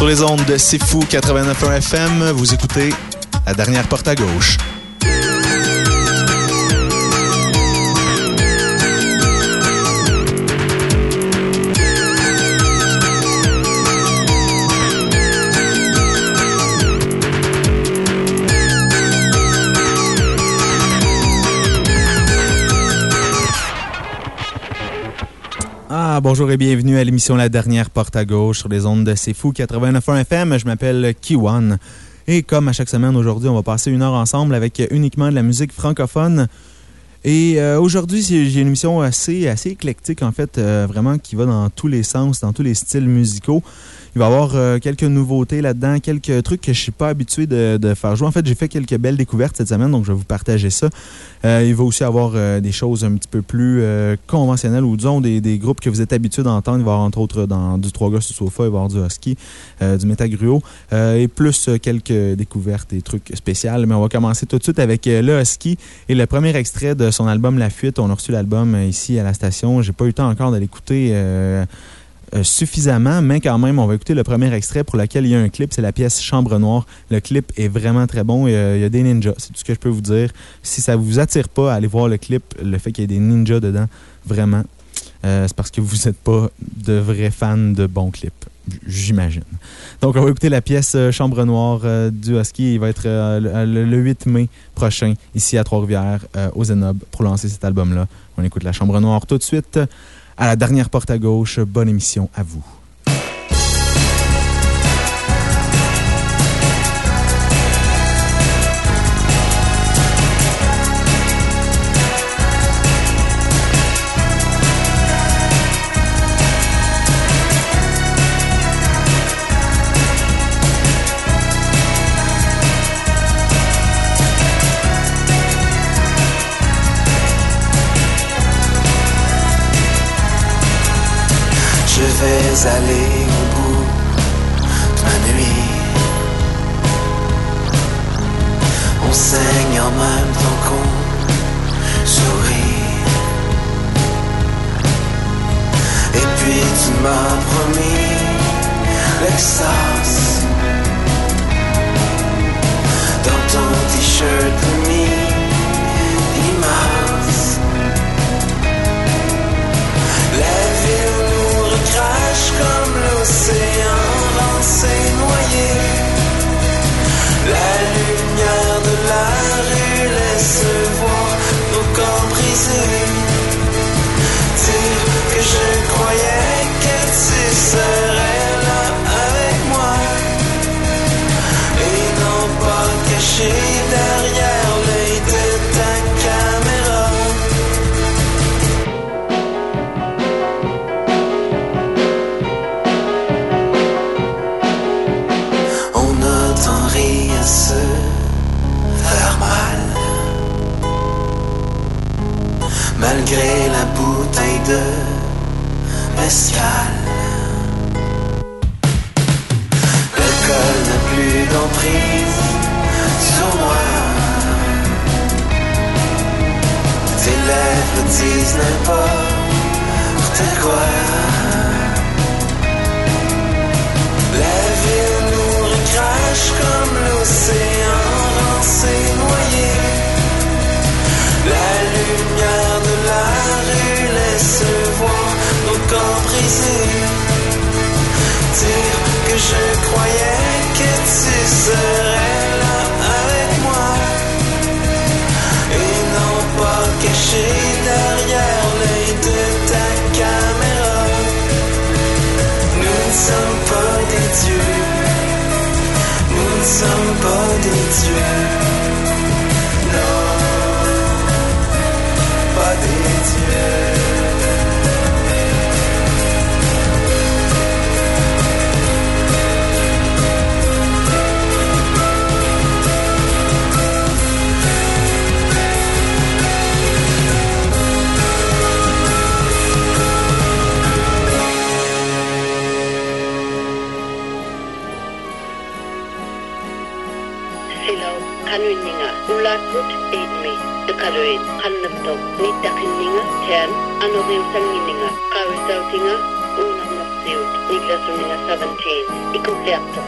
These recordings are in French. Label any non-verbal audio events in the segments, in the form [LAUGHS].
Sur les ondes de C'est Fou 89.1 FM, vous écoutez La dernière porte à gauche. Bonjour et bienvenue à l'émission La Dernière Porte à Gauche sur les ondes de C'est Fou 89.1 FM. Je m'appelle Kiwan. Et comme à chaque semaine, aujourd'hui, on va passer une heure ensemble avec uniquement de la musique francophone. Et euh, aujourd'hui, j'ai une émission assez, assez éclectique, en fait, euh, vraiment qui va dans tous les sens, dans tous les styles musicaux. Il va y avoir euh, quelques nouveautés là-dedans, quelques trucs que je suis pas habitué de, de, faire jouer. En fait, j'ai fait quelques belles découvertes cette semaine, donc je vais vous partager ça. Euh, il va aussi avoir euh, des choses un petit peu plus conventionnelles ou disons des, des, groupes que vous êtes habitués d'entendre. Il va y avoir entre autres dans du 3 gars sur sofa, il va y avoir du husky, du métagruo et plus quelques découvertes et trucs spéciaux. Mais on va commencer tout de suite avec le husky et le premier extrait de son album La Fuite. On a reçu l'album ici à la station. J'ai pas eu le temps encore de l'écouter euh, suffisamment, mais quand même, on va écouter le premier extrait pour lequel il y a un clip. C'est la pièce Chambre Noire. Le clip est vraiment très bon. Il y a, des ninjas. C'est tout ce que je peux vous dire. Si ça vous attire pas, allez voir le clip. Le fait qu'il y ait des ninjas dedans, vraiment, euh, c'est parce que vous n'êtes pas de vrais fans de bons clips. J'imagine. Donc, on va écouter la pièce euh, Chambre Noire du Husky. Il va être le, 8 mai prochain, ici à Trois-Rivières, au Zenob, pour lancer cet album-là. On écoute la Chambre Noire tout de suite à la dernière porte à gauche. Bonne émission à vous. Aller au mas cara. Dire que je croyais que tu serais là avec moi. Et non pas caché derrière l'œil de ta caméra. Nous ne sommes pas des dieux. Nous ne sommes pas des dieux. Non, pas des dieux. Kanuninga ulatut eidmi dekaluit kannapto nitakinninga tean anorin sangininga kawisautinga unang napsiut Niglasumina 17, ikumpleato.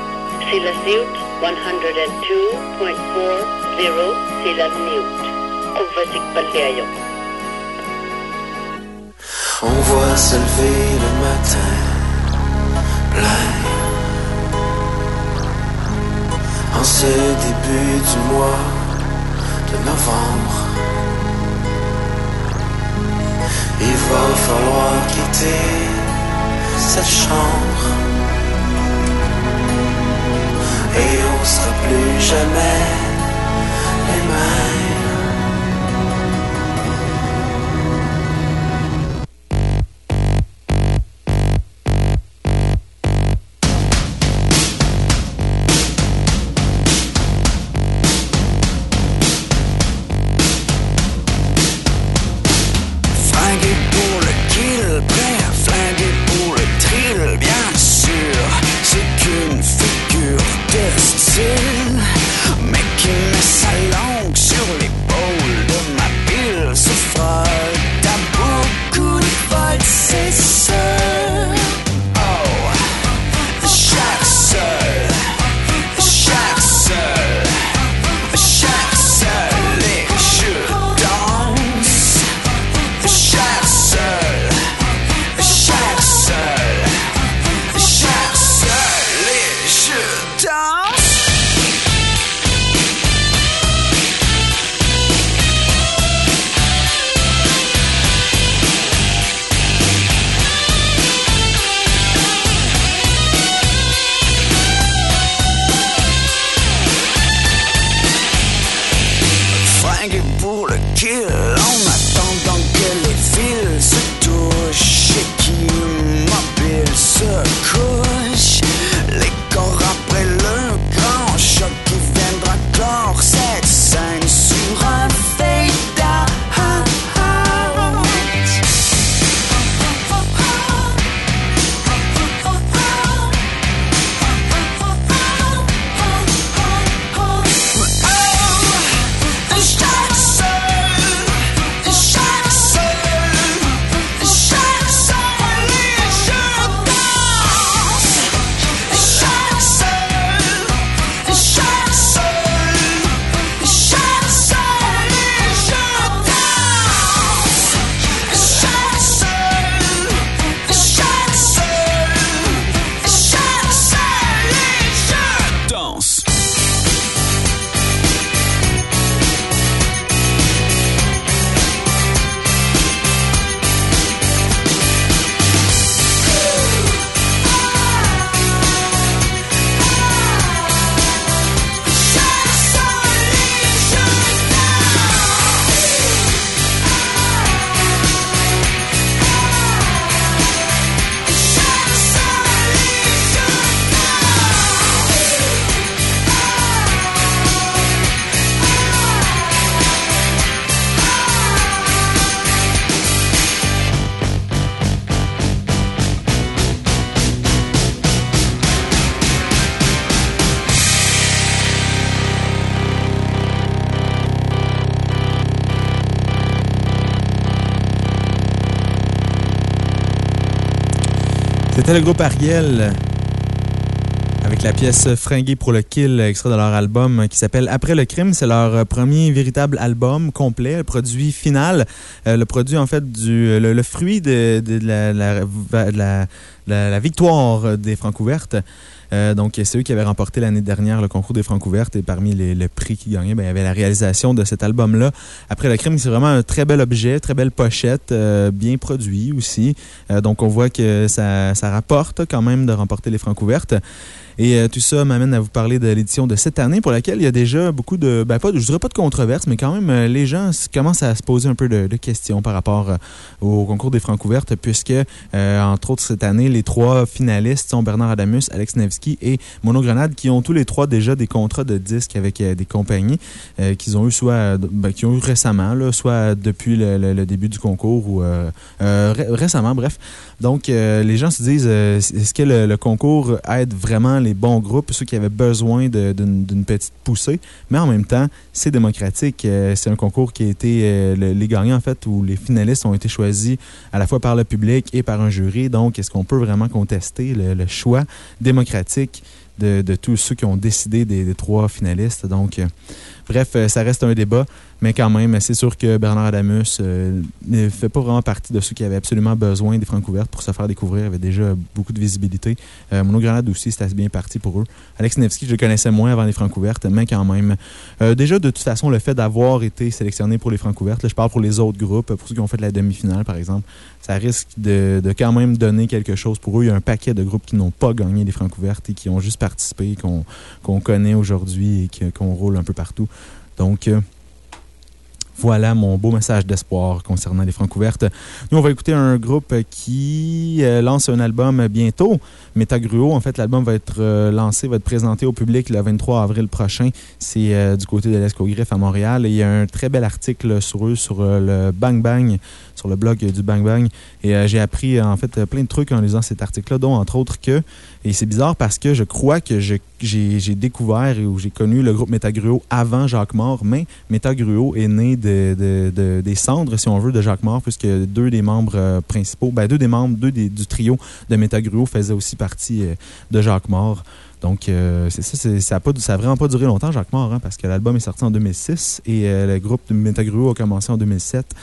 Sila siut 102.40 sila. On voit se lever le matin plein. En ce début du mois novembre, il va falloir quitter cette chambre. Et on sera plus jamais C'était le groupe Ariel avec la pièce Fringuée pour le kill, extrait de leur album qui s'appelle Après le crime. C'est leur premier véritable album complet, le produit final. Euh, le produit, en fait, du, le, fruit de, la- la victoire des Francouvertes. Euh, donc, c'est eux qui avaient remporté l'année dernière le concours des Francouvertes et parmi les, le prix qu'ils gagnaient, ben, il y avait la réalisation de cet album-là. Après le crime, c'est vraiment un très bel objet, très belle pochette, euh, bien produit aussi. Euh, donc, on voit que ça, ça rapporte quand même de remporter les Francouvertes. Et euh, tout ça m'amène à vous parler de l'édition de cette année pour laquelle il y a déjà beaucoup de, ben pas, je dirais pas de controverses, mais quand même, euh, les gens commencent à se poser un peu de, questions par rapport euh, au concours des Francouvertes, puisque, euh, entre autres, cette année, les trois finalistes sont Bernard Adamus, Alex Nevsky et Mono Grenade, qui ont tous les trois déjà des contrats de disques avec des compagnies qu'ils ont eu soit, ben, ont eu récemment, soit depuis le, début du concours ou ré- récemment, bref. Donc, euh, les gens se disent, euh, est-ce que le, le concours aide vraiment les bons groupes, ceux qui avaient besoin d'une petite poussée? Mais en même temps, c'est démocratique. Euh, c'est un concours qui a été. les gagnants, en fait, ou les finalistes ont été choisis à la fois par le public et par un jury. Donc, est-ce qu'on peut vraiment contester le, choix démocratique de, tous ceux qui ont décidé des, des trois finalistes? Donc, bref, ça reste un débat. Mais quand même, c'est sûr que Bernard Adamus euh, ne fait pas vraiment partie de ceux qui avaient absolument besoin des francs couvertes pour se faire découvrir. Il avait déjà beaucoup de visibilité. Euh, aussi, c'était bien parti pour eux. Alex Nevsky, je le connaissais moins avant les francs couvertes, mais quand même. Euh, déjà, de toute façon, le fait d'avoir été sélectionné pour les francs couvertes, je parle pour les autres groupes, pour ceux qui ont fait la demi-finale, par exemple, ça risque de, quand même donner quelque chose pour eux. Il y a un paquet de groupes qui n'ont pas gagné les francs couvertes et qui ont juste participé, qu'on connaît aujourd'hui et qu'on roule un peu partout. Donc, voilà mon beau message d'espoir concernant les francs ouvertes. Nous, on va écouter un groupe qui euh, lance un album bientôt. Métagruo, en fait, l'album va être euh, lancé, va être présenté au public le 23 avril prochain. C'est euh, du côté de l'Escogriffe à Montréal. il y a un très bel article sur eux, sur le Bang Bang, sur le blog du Bang Bang. Et j'ai appris, en fait, plein de trucs en lisant cet article-là, dont, entre autres, que et c'est bizarre parce que je crois que j'ai découvert ou j'ai connu le groupe Métagruo avant Jacques Mort, mais Métagruo est né de, des cendres, si on veut, de Jacques Mort, puisque deux des membres euh, principaux, ben, deux des membres, deux du trio de Métagruo faisaient aussi partie euh, de Jacques Mort. Donc, euh, c'est ça, ça n'a vraiment pas duré longtemps, Jacques Mort, hein, parce que l'album est sorti en 2006 et le groupe de Métagruo a commencé en 2007.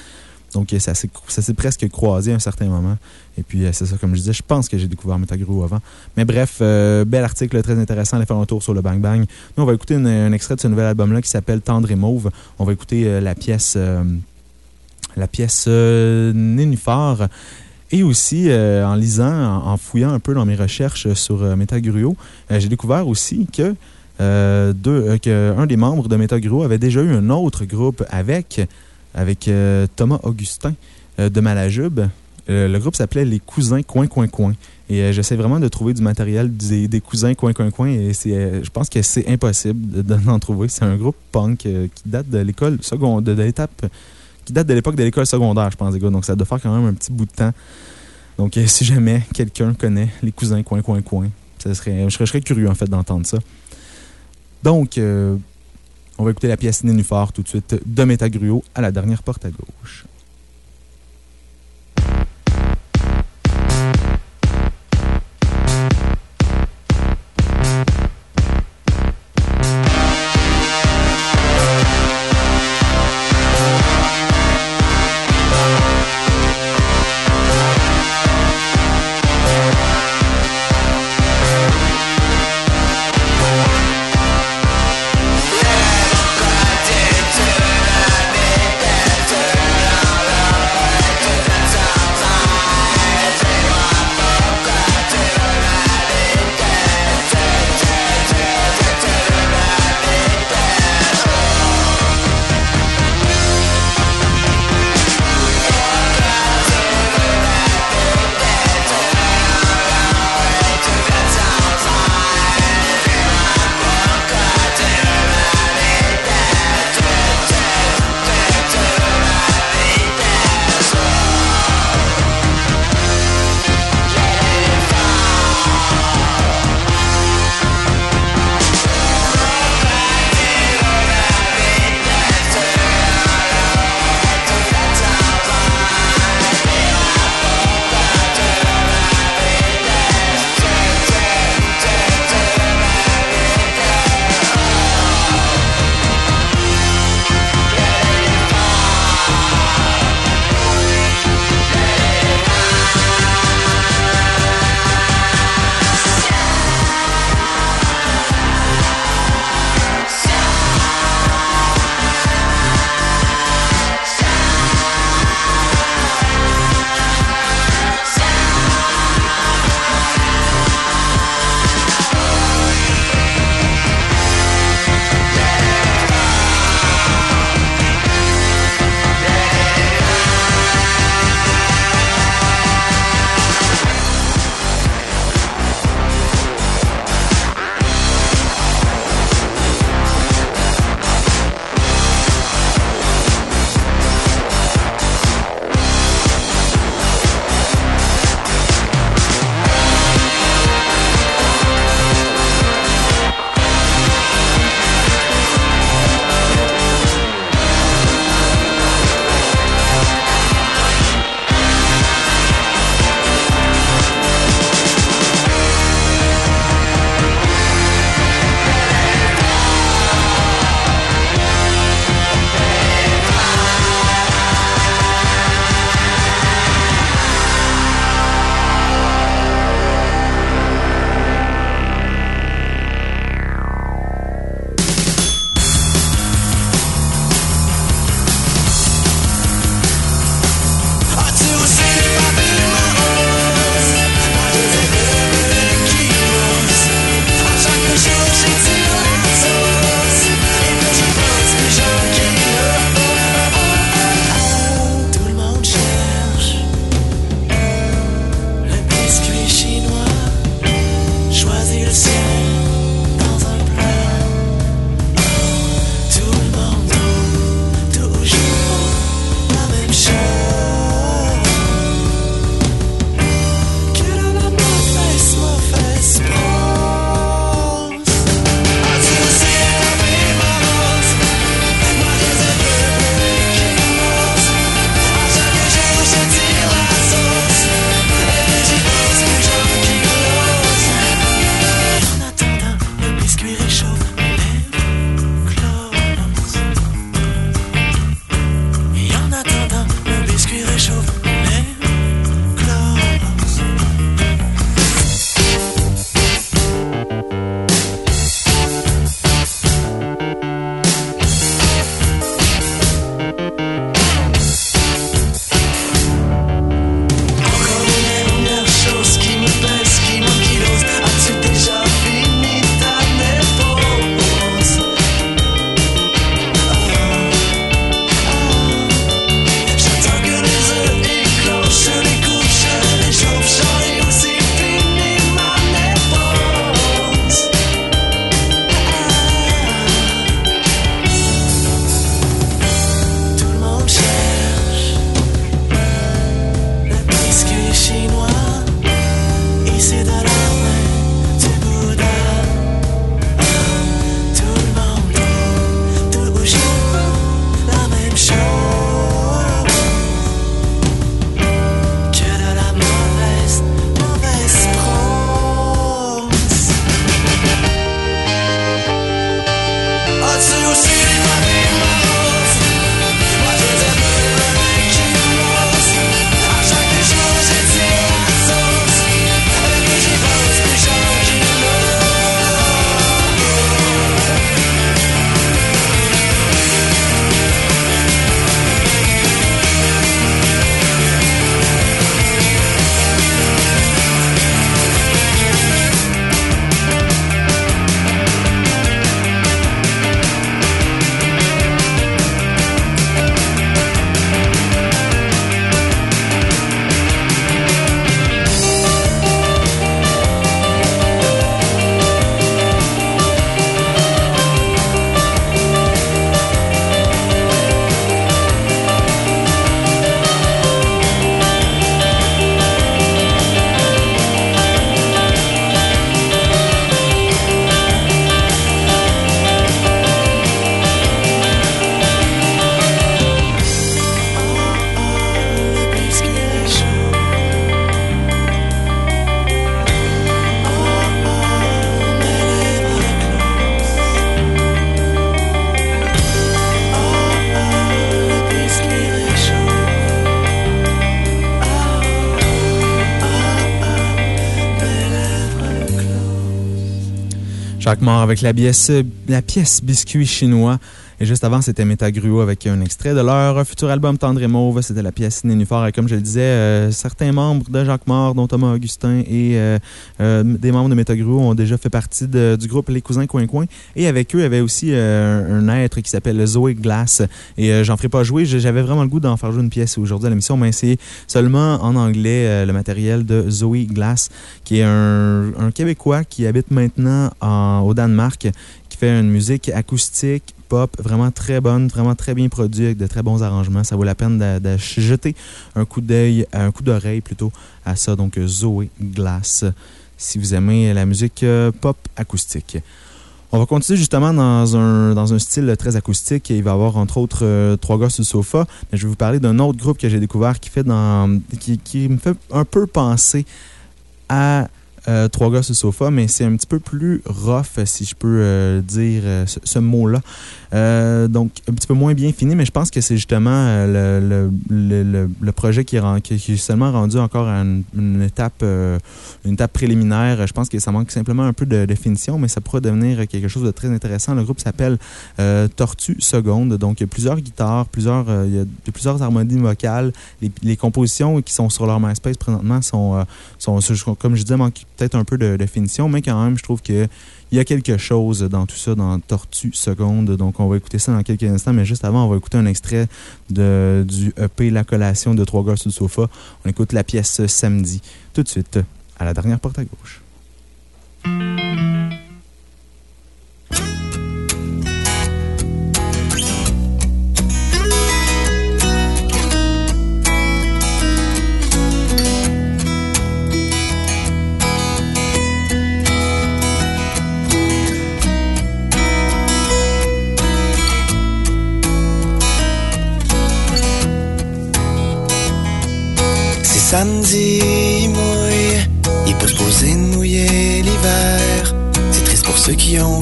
Donc, ça s'est presque croisé à un certain moment. Et puis, euh, c'est ça, comme je disais, je pense que j'ai découvert Metaguru avant. Mais bref, euh, bel article très intéressant. Allez faire un tour sur le Bang Bang. Nous, on va écouter un extrait de ce nouvel album-là qui s'appelle Tendre et Mauve. On va écouter euh, la pièce, la pièce. Et aussi, en lisant, en, fouillant un peu dans mes recherches sur Metagruo, j'ai découvert aussi que un des membres de Metagruo avait déjà eu un autre groupe avec avec euh, Thomas Augustin euh, de Malajube. Euh, le groupe s'appelait Les Cousins Coin Coin Coin. Et j'essaie vraiment de trouver du matériel des, cousins coin coin coin et je pense que c'est impossible d'en trouver. C'est un groupe punk qui date de l'école secondaire, de, l'étape, qui date de l'époque de l'école secondaire, je pense, les gars. Donc ça doit faire quand même un petit bout de temps. Donc si jamais quelqu'un connaît les cousins coin coin coin, ça serait, je, serais, curieux en fait d'entendre ça. Donc, on va écouter la pièce Nénuphar tout de suite de Métagruo à la dernière porte à gauche. Avec la pièce Biscuit chinois. Et juste avant, c'était Métagruo avec un extrait de leur futur album Tendre et Mauve. C'était la pièce Nénuphar. Et comme je le disais, euh, certains membres de Jacques Mort, dont Thomas Augustin et euh, euh, des membres de Métagruo, ont déjà fait partie du groupe Les Cousins Coin Coin. Et avec eux, il y avait aussi un être qui s'appelle Zoé Glass. Et j'en ferai pas jouer. J'avais vraiment le goût d'en faire jouer une pièce aujourd'hui à l'émission. Mais c'est seulement en anglais le matériel de Zoé Glass, qui est un, Québécois qui habite maintenant au Danemark, qui fait une musique acoustique pop, vraiment très bonne, vraiment très bien produite, avec de très bons arrangements. Ça vaut la peine de, jeter un coup d'œil, un coup d'oreille plutôt à ça. Donc, Zoé Glass, si vous aimez la musique euh, pop acoustique. On va continuer justement dans un, dans un style très acoustique. Il va y avoir entre autres euh, Trois gars sur le sofa. Mais je vais vous parler d'un autre groupe que j'ai découvert qui, fait qui me fait un peu penser à euh, trois gars sur le sofa, mais c'est un petit peu plus rough, si je peux euh, dire euh, ce, mot-là. Donc, un petit peu moins bien fini, mais je pense que c'est justement le, le, le, projet qui est, qui est, seulement rendu encore à une, étape, une étape préliminaire. Je pense que ça manque simplement un peu de définition, mais ça pourrait devenir quelque chose de très intéressant. Le groupe s'appelle Tortue Seconde. Donc, il y a plusieurs guitares, plusieurs, plusieurs harmonies vocales. Les, compositions qui sont sur leur MySpace présentement sont, sont, comme je disais, manquent peut-être un peu de définition, mais quand même, je trouve qu'il y a quelque chose dans tout ça, dans Tortue Seconde. Donc, on va écouter ça dans quelques instants, mais juste avant, on va écouter un extrait de, du EP La collation de Trois gars sur le sofa. On écoute la pièce samedi, tout de suite, à la dernière porte à gauche.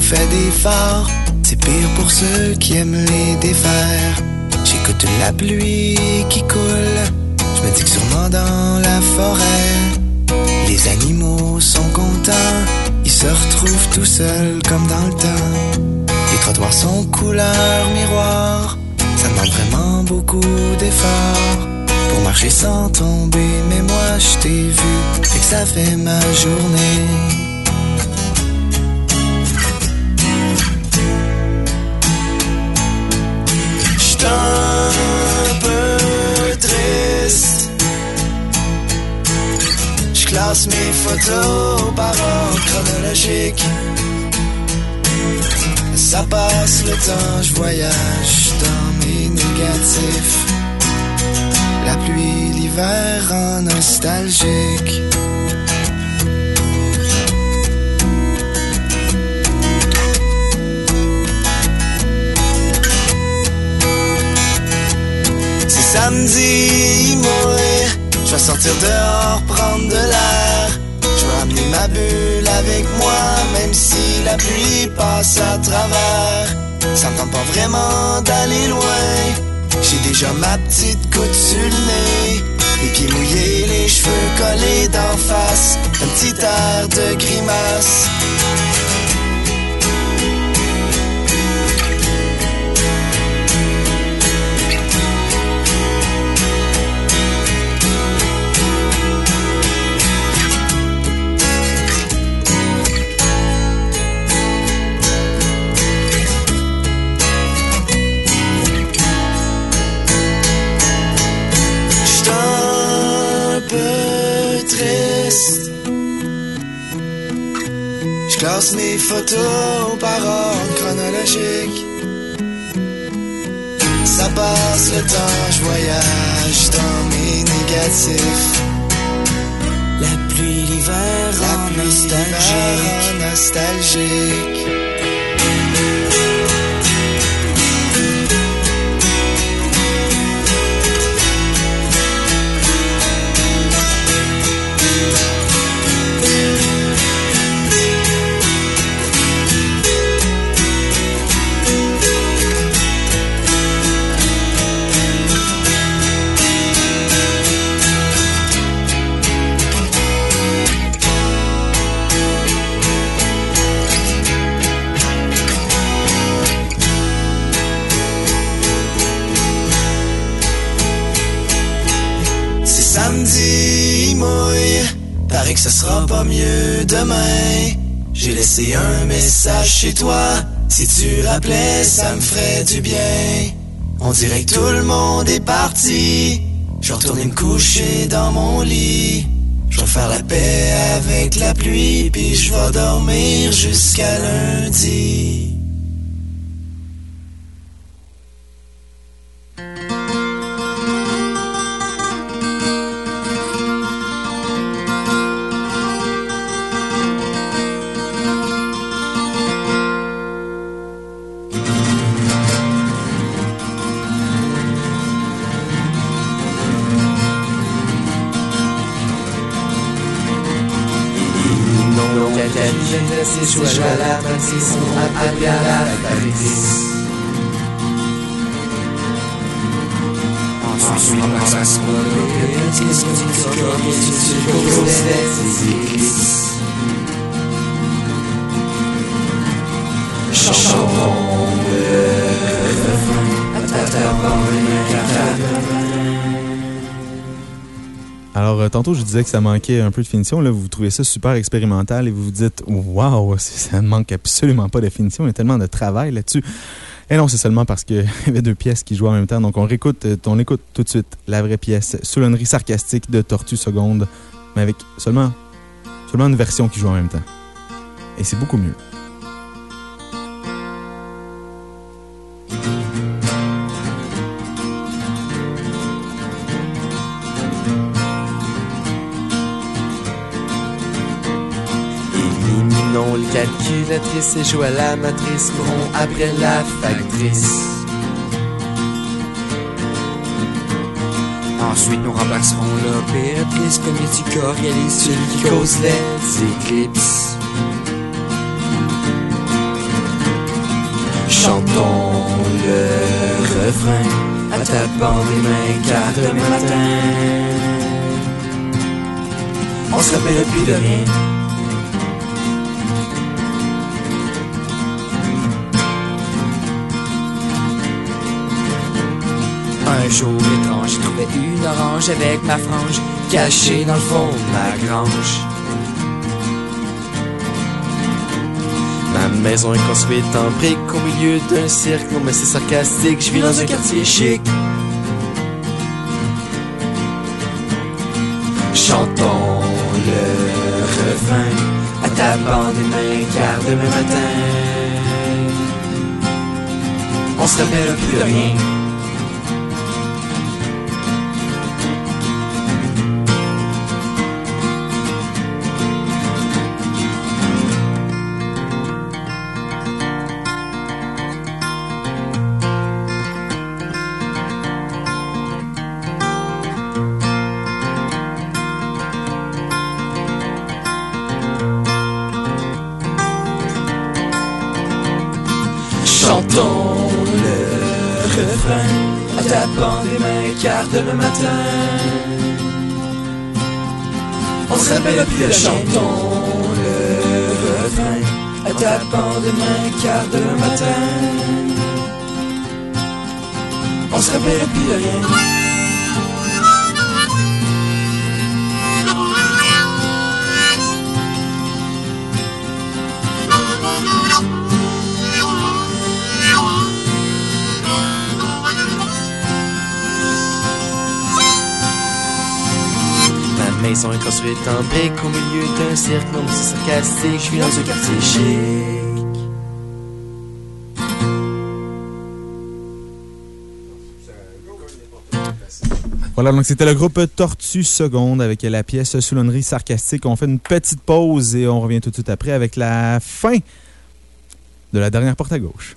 Fait des c'est pire pour ceux qui aiment les défaire. J'écoute la pluie qui coule, je me dis que sûrement dans la forêt, les animaux sont contents, ils se retrouvent tout seuls comme dans le temps. Les trottoirs sont couleur miroir, ça demande vraiment beaucoup d'efforts pour marcher sans tomber. Mais moi, je t'ai vu, et que ça fait ma journée. J'classe mes photos par ordre chronologique. Ça passe le temps, je voyage dans mes négatifs la pluie, l'hiver rend nostalgique. C'est samedi, moi, je vais sortir dehors, prendre de l'air. Je vais amener ma bulle avec moi, même si la pluie passe à travers. Ça me tente pas vraiment d'aller loin. J'ai déjà ma petite goutte sur le nez. Les pieds mouillés, les cheveux collés d'en face. Un petit air de grimace. Classe mes photos par ordre chronologique. Ça passe le temps, je voyage dans mes négatifs. La pluie, l'hiver, la nostalgique. nostalgique. Chez toi. Si tu rappelais, ça me ferait du bien. On dirait que tout le monde est parti. Je vais retourner me coucher dans mon lit. Je vais faire la paix avec la pluie, puis je vais dormir jusqu'à lundi. Disais que ça manquait un peu de finition. Là, vous trouvez ça super expérimental et vous vous dites, waouh, ça ne manque absolument pas de finition. Il y a tellement de travail là-dessus. Et non, c'est seulement parce qu'il [LAUGHS] y avait deux pièces qui jouaient en même temps. Donc, on réécoute, euh, on écoute tout de suite la vraie pièce, Soulonnerie sarcastique de Tortue Seconde, mais avec seulement, seulement une version qui joue en même temps. Et c'est beaucoup mieux. Calculatrice et joue à la matrice, courons après la factrice. Ensuite, nous remplacerons l'opératrice comme éducorialise, celui qui cause les éclipses. Chantons le refrain à tapant des mains car demain matin, on se rappelle plus de rien. Un jour étrange, j'ai trouvé une orange avec ma frange cachée dans le fond de ma grange. Ma maison est construite en briques au milieu d'un cirque. Non, mais c'est sarcastique, je vis dans un quartier chic. Chantons le refrain à tapant des mains car demain matin, on se rappelle plus de rien. Demain matin on se rappelle plus de chantons le refrain à tapant des mains car demain matin on se rappelle plus de rien. Maison est construite en briques au milieu d'un cirque. Sarcastique, je vis dans un quartier chic. Voilà, donc c'était le groupe Tortue Seconde avec la pièce Soulonnerie sarcastique. On fait une petite pause et on revient tout de suite après avec la fin de la dernière porte à gauche.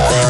Thank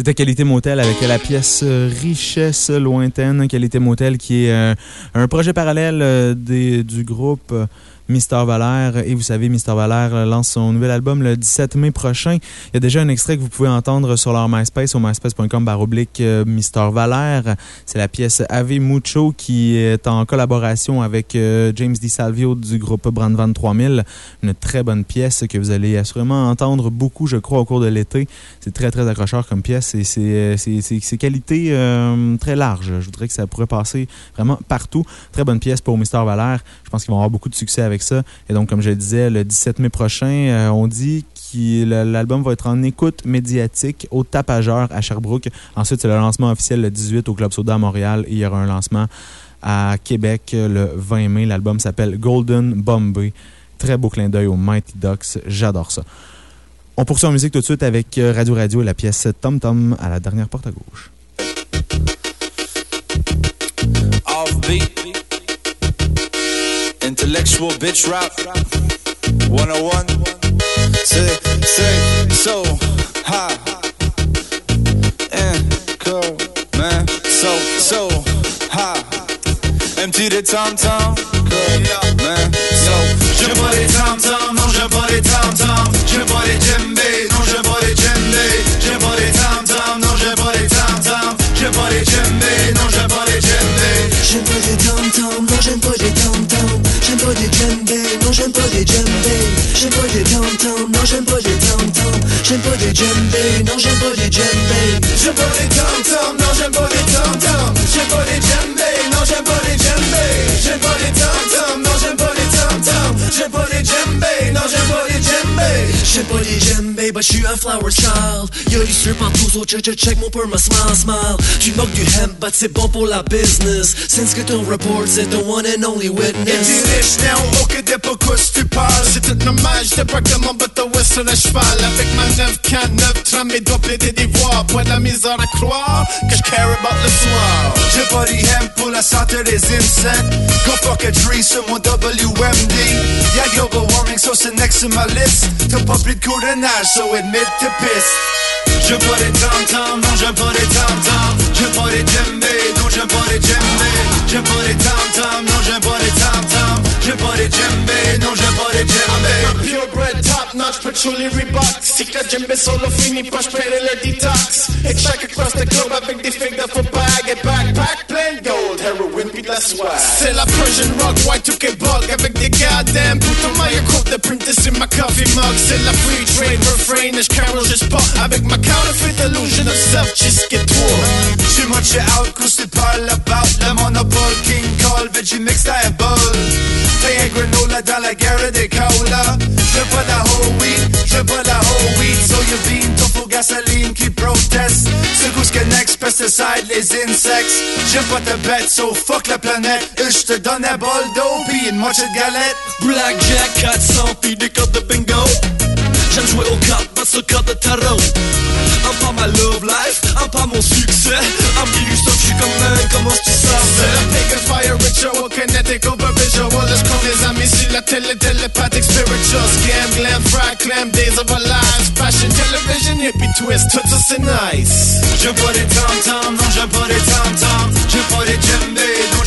C'était Qualité Motel avec la pièce euh, Richesse lointaine. Qualité Motel qui est euh, un projet parallèle euh, du groupe Mister Valère. Et vous savez, Mister Valère lance son nouvel album le 17 mai prochain. Il y a déjà un extrait que vous pouvez entendre sur leur MySpace au myspace.com baroblique euh, Mister Valère. C'est la pièce Ave Mucho qui est en collaboration avec euh, James DiSalvio du groupe Brandvan 3000. Une très bonne pièce que vous allez assurément entendre beaucoup, je crois, au cours de l'été. C'est très, très accrocheur comme pièce et c'est euh, qualité très large. Je voudrais que ça pourrait passer vraiment partout. Très bonne pièce pour Mister Valère. Je pense qu'ils vont avoir beaucoup de succès avec ça. Et donc, comme je le disais, le 17 mai prochain, euh, on dit que l'album va être en écoute médiatique au Tapageur à Sherbrooke. Ensuite, c'est le lancement officiel le 18 au Club Soda à Montréal et il y aura un lancement à Québec le 20 mai. L'album s'appelle Golden Bombay. Très beau clin d'œil au Mighty Ducks. J'adore ça. On poursuit en musique tout de suite avec euh, Radio Radio et la pièce Tom Tom à la dernière porte à gauche. Intellectual bitch rap 101. Say, say, so, ha. And go, man. So, so, ha. Empty the tom tom. Go, man. So, j'aime pas les tom tom. Non, j'aime pas les tom tom. J'aime pas les djembé. Non, j'aime pas les djembé. J'aime pas les tom tom. Non, j'aime pas les tom tom. J'aime pas les djembé. Non, j'aime pas les djembé. J'aime pas les tom non j'aime pas les djembé J'aime pas les tam-tam, non j'aime pas les tam-tam J'aime pas les djembé, non j'aime pas les djembé J'aime pas les tam-tam, non j'aime pas les tam-tam J'aime pas les djembé, non j'aime pas les djembé J'aime pas les tam-tam, non j'aime pas les tam-tam J'aime pas les djembé, non j'aime pas les djembé J'aime pas les djembé, but j'suis un flower child. Y'a du strip en tous check check check mon peur me smile smile. Tu moques du hemp, but c'est bon pour la business. Since que ton report c'est the one and only witness. Riche, now aucun des pourquoi tu parles C'est tout normal, pas comme mon bateau sur le cheval. Avec ma 9K9, tram mes doigts plaider des voix. Pas de la misère à croire que je care about le soir. J'ai pas dit hemp pour la santé des insectes. Go fuck a tree sur mon WMD Y'a global warming, so c'est next to my list T'as pas pris de cours de nage, so admit to piss. J'aime pas les tam-tams, non j'aime pas les tam-tams. J'aime pas les djembés, non j'aime pas les djembés. J'aime pas les tam-tams, non j'aime pas les tam-tams Pas les djembés, non j'aime pas les djembés. Purebred, top notch, patchouli Reebok Si que djembé solo fini, pas j'père le detox. Hitchhike across the globe avec des figues faux bag et backpack plein gold, heroin pis de la swag. C'est la Persian rock, white 2K bug avec des goddamn boutons maillot courte de printer sur ma coffee mug. C'est la free trade refrain, je carol juste pas avec ma counterfeit illusion of self Just jusqu'à toi Too much out, cause c'est pas about Le monopole, King Cole, Veggie Mix, Diabol T'es un granola dans la guerre des cola J'veux pas la whole wheat, j'veux pas la whole wheat. Soybean, tofu, gasoline qui proteste. Que next, pesticide, les insects J'aime pas ta bête, so fuck la planète. Et j'te donne un bol d'eau pis une moitié de galette. Blackjack 400 pis des cartes de bingo J'aime jouer aux cartes, pas sur cartes de tarot Un pas ma love life, un pas mon succès. Un petit stock, j'suis comme un, comment tu savais? La pagan fire ritual, kinetic over visual Let's call les amis sur la télé, telepathic spiritual Scam, glam, fry, clam, days of our lives. Fashion, television, hippie twist, tout ça c'est nice. J'aime pas les tam-tams, non j'aime pas les tam-tams. J'aime pas les djembés, non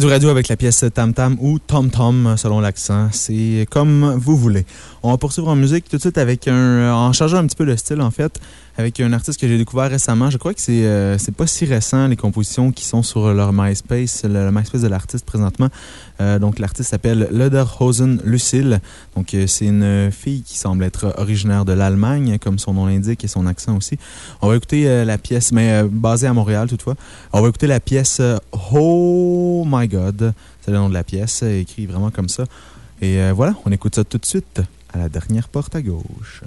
Radio Radio avec la pièce Tam Tam ou Tom Tom selon l'accent. C'est comme vous voulez. On va poursuivre en musique tout de suite avec un. En changeant un petit peu le style, en fait, avec un artiste que j'ai découvert récemment. Je crois que c'est euh, pas si récent, les compositions qui sont sur leur MySpace, le, le MySpace de l'artiste présentement. Euh, donc, l'artiste s'appelle Lederhosen Lucille. Donc, euh, c'est une fille qui semble être originaire de l'Allemagne, comme son nom l'indique et son accent aussi. On va écouter euh, la pièce, mais basée à Montréal toutefois. On va écouter la pièce Oh My God. C'est le nom de la pièce, écrit vraiment comme ça. Et voilà, on écoute ça tout de suite à la dernière porte à gauche.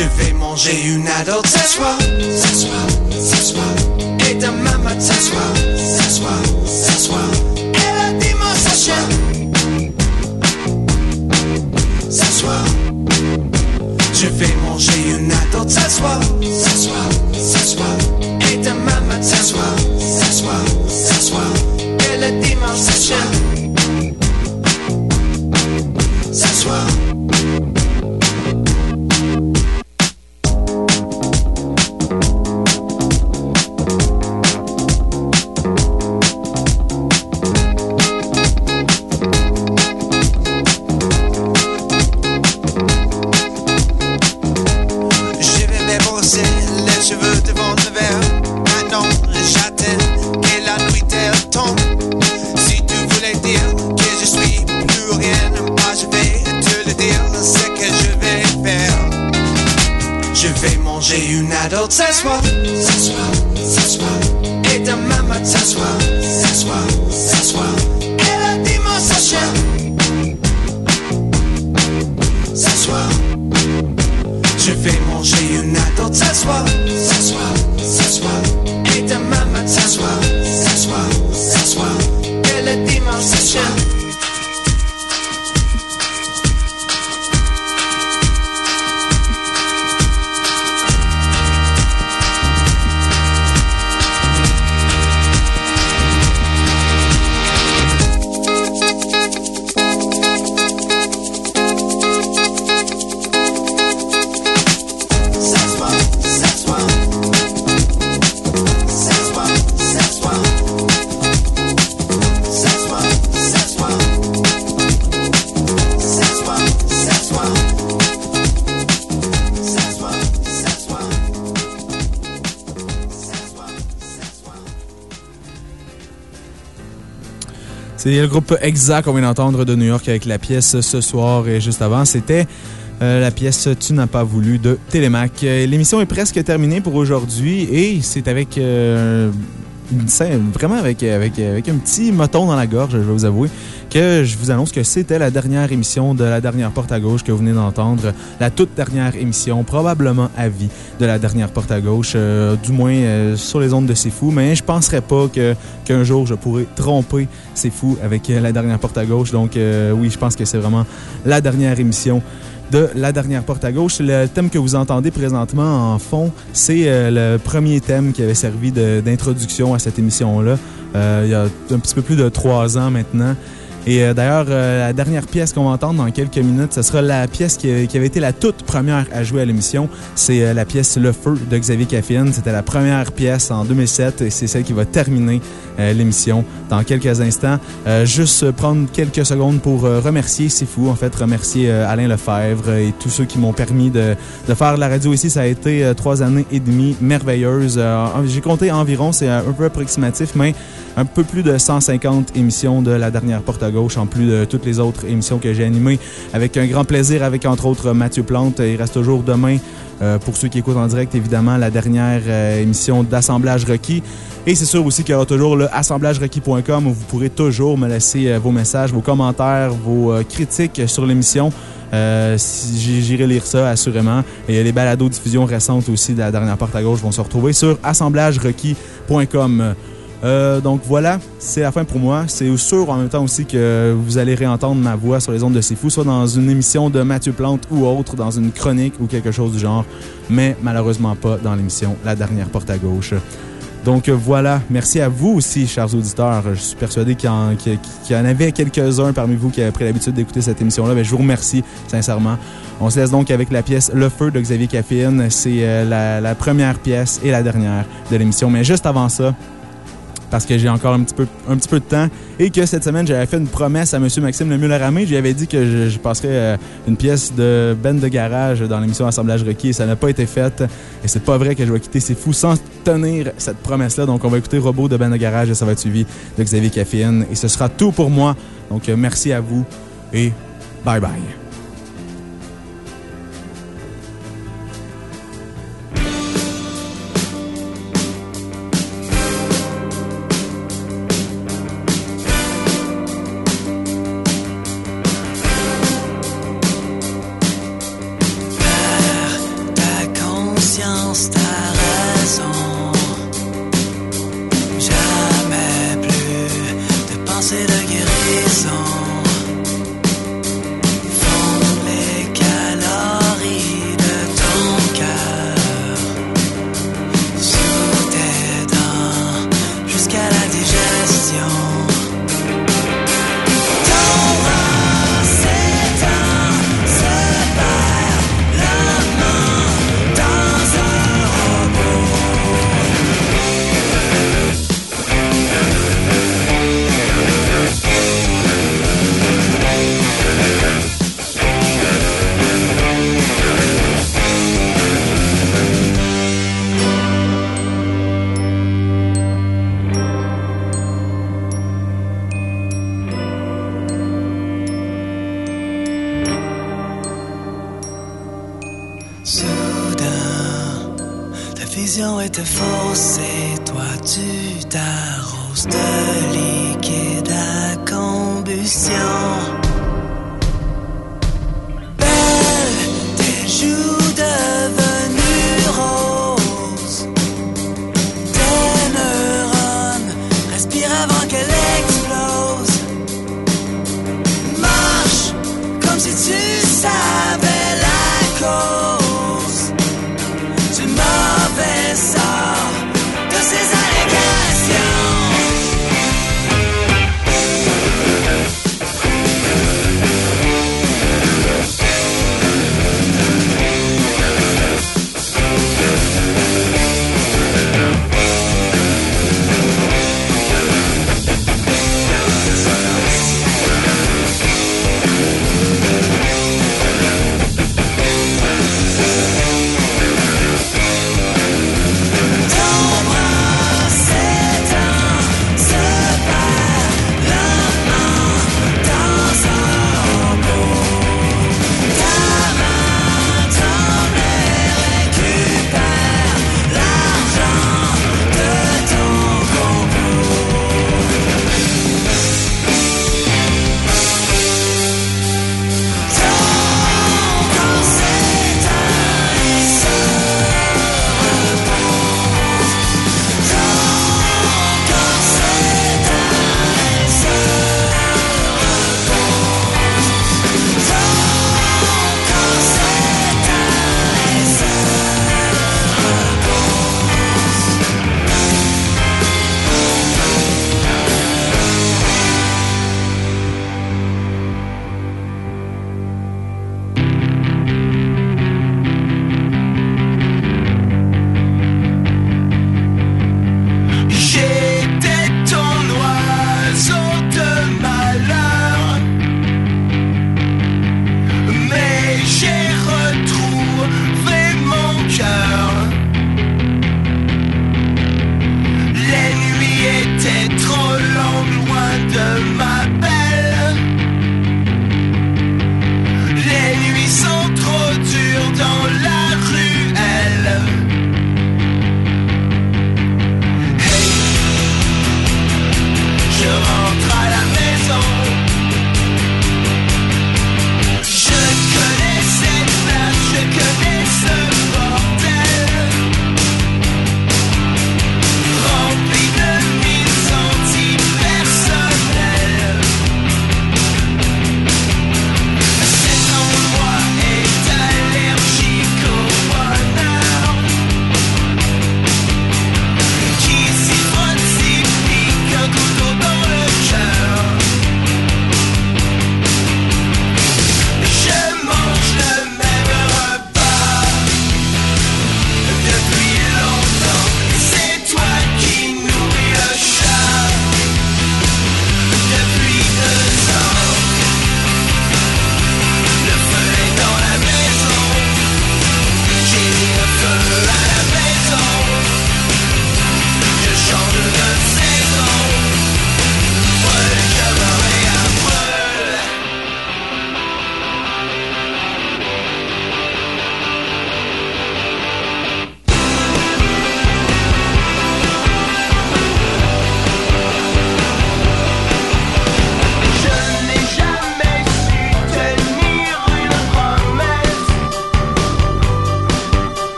Je vais manger une ce soir, ce soir. Et demain matin, ce soir, ce soir, ce soir. Et le dimanche prochain, ce soir. Je vais manger une ce soir, ce soir. Et demain matin, ce soir, ce soir, ce soir. Et le dimanche C'est le groupe Exact qu'on vient d'entendre de New York avec la pièce ce soir et juste avant, c'était euh, la pièce Tu n'as pas voulu de Télémac. L'émission est presque terminée pour aujourd'hui et c'est avec euh, vraiment avec, avec, avec un petit moton dans la gorge, je vais vous avouer, que je vous annonce que c'était la dernière émission de la dernière porte à gauche que vous venez d'entendre. La toute dernière émission, probablement à vie, de la dernière porte à gauche, euh, du moins euh, sur les ondes de C'est Fou. Mais je penserais pas qu'un jour je pourrais tromper C'est Fou avec euh, la dernière porte à gauche. Donc euh, oui, je pense que c'est vraiment la dernière émission de La Dernière Porte à Gauche. Le thème que vous entendez présentement en fond, c'est euh, le premier thème qui avait servi d'introduction à cette émission-là, euh, il y a un petit peu plus de trois ans maintenant. Et euh, d'ailleurs, euh, la dernière pièce qu'on va entendre dans quelques minutes, ce sera la pièce qui, qui avait été la toute première à jouer à l'émission. C'est euh, la pièce Le Feu de Xavier Caffine. C'était la première pièce en 2007 et c'est celle qui va terminer euh, l'émission dans quelques instants. Euh, juste prendre quelques secondes pour euh, remercier, c'est fou, en fait, remercier Alain Lefebvre et tous ceux qui m'ont permis de, de faire la radio ici. Ça a été trois années et demie merveilleuses. J'ai compté environ, c'est un peu approximatif, mais un peu plus de 150 émissions de la dernière porte gauche, en plus de toutes les autres émissions que j'ai animées, avec un grand plaisir, avec entre autres Mathieu Plante. Il reste toujours demain, euh, pour ceux qui écoutent en direct, évidemment, la dernière euh, émission d'Assemblage requis. Et c'est sûr aussi qu'il y aura toujours le assemblagerequis.com où vous pourrez toujours me laisser euh, vos messages, vos commentaires, vos critiques sur l'émission. Euh, J'irai lire ça, assurément. Et les balados diffusions récentes aussi de la dernière porte à gauche vont se retrouver sur assemblagerequis.com. Euh, donc voilà, c'est la fin pour moi. C'est sûr en même temps aussi que vous allez réentendre ma voix sur les ondes de C'est Fou, soit dans une émission de Mathieu Plante ou autre, dans une chronique ou quelque chose du genre, mais malheureusement pas dans l'émission La dernière porte à gauche. Donc voilà, merci à vous aussi, chers auditeurs. Je suis persuadé qu'il y, en- avait quelques-uns parmi vous qui avaient pris l'habitude d'écouter cette émission-là. Mais je vous remercie sincèrement. On se laisse donc avec la pièce Le Feu de Xavier Caffine. C'est euh, la, la première pièce et la dernière de l'émission. Mais juste avant ça, parce que j'ai encore un petit, peu, de temps et que cette semaine, j'avais fait une promesse à M. Maxime Lemuel-Ramé. Je lui avais dit que je, passerais euh, une pièce de Ben de garage dans l'émission Assemblage requis et ça n'a pas été fait. Et c'est pas vrai que je vais quitter C'est fou sans tenir cette promesse-là. Donc, on va écouter Robot de Ben de garage et ça va être suivi de Xavier Caffeine. Et ce sera tout pour moi. Donc, euh, merci à vous et bye bye.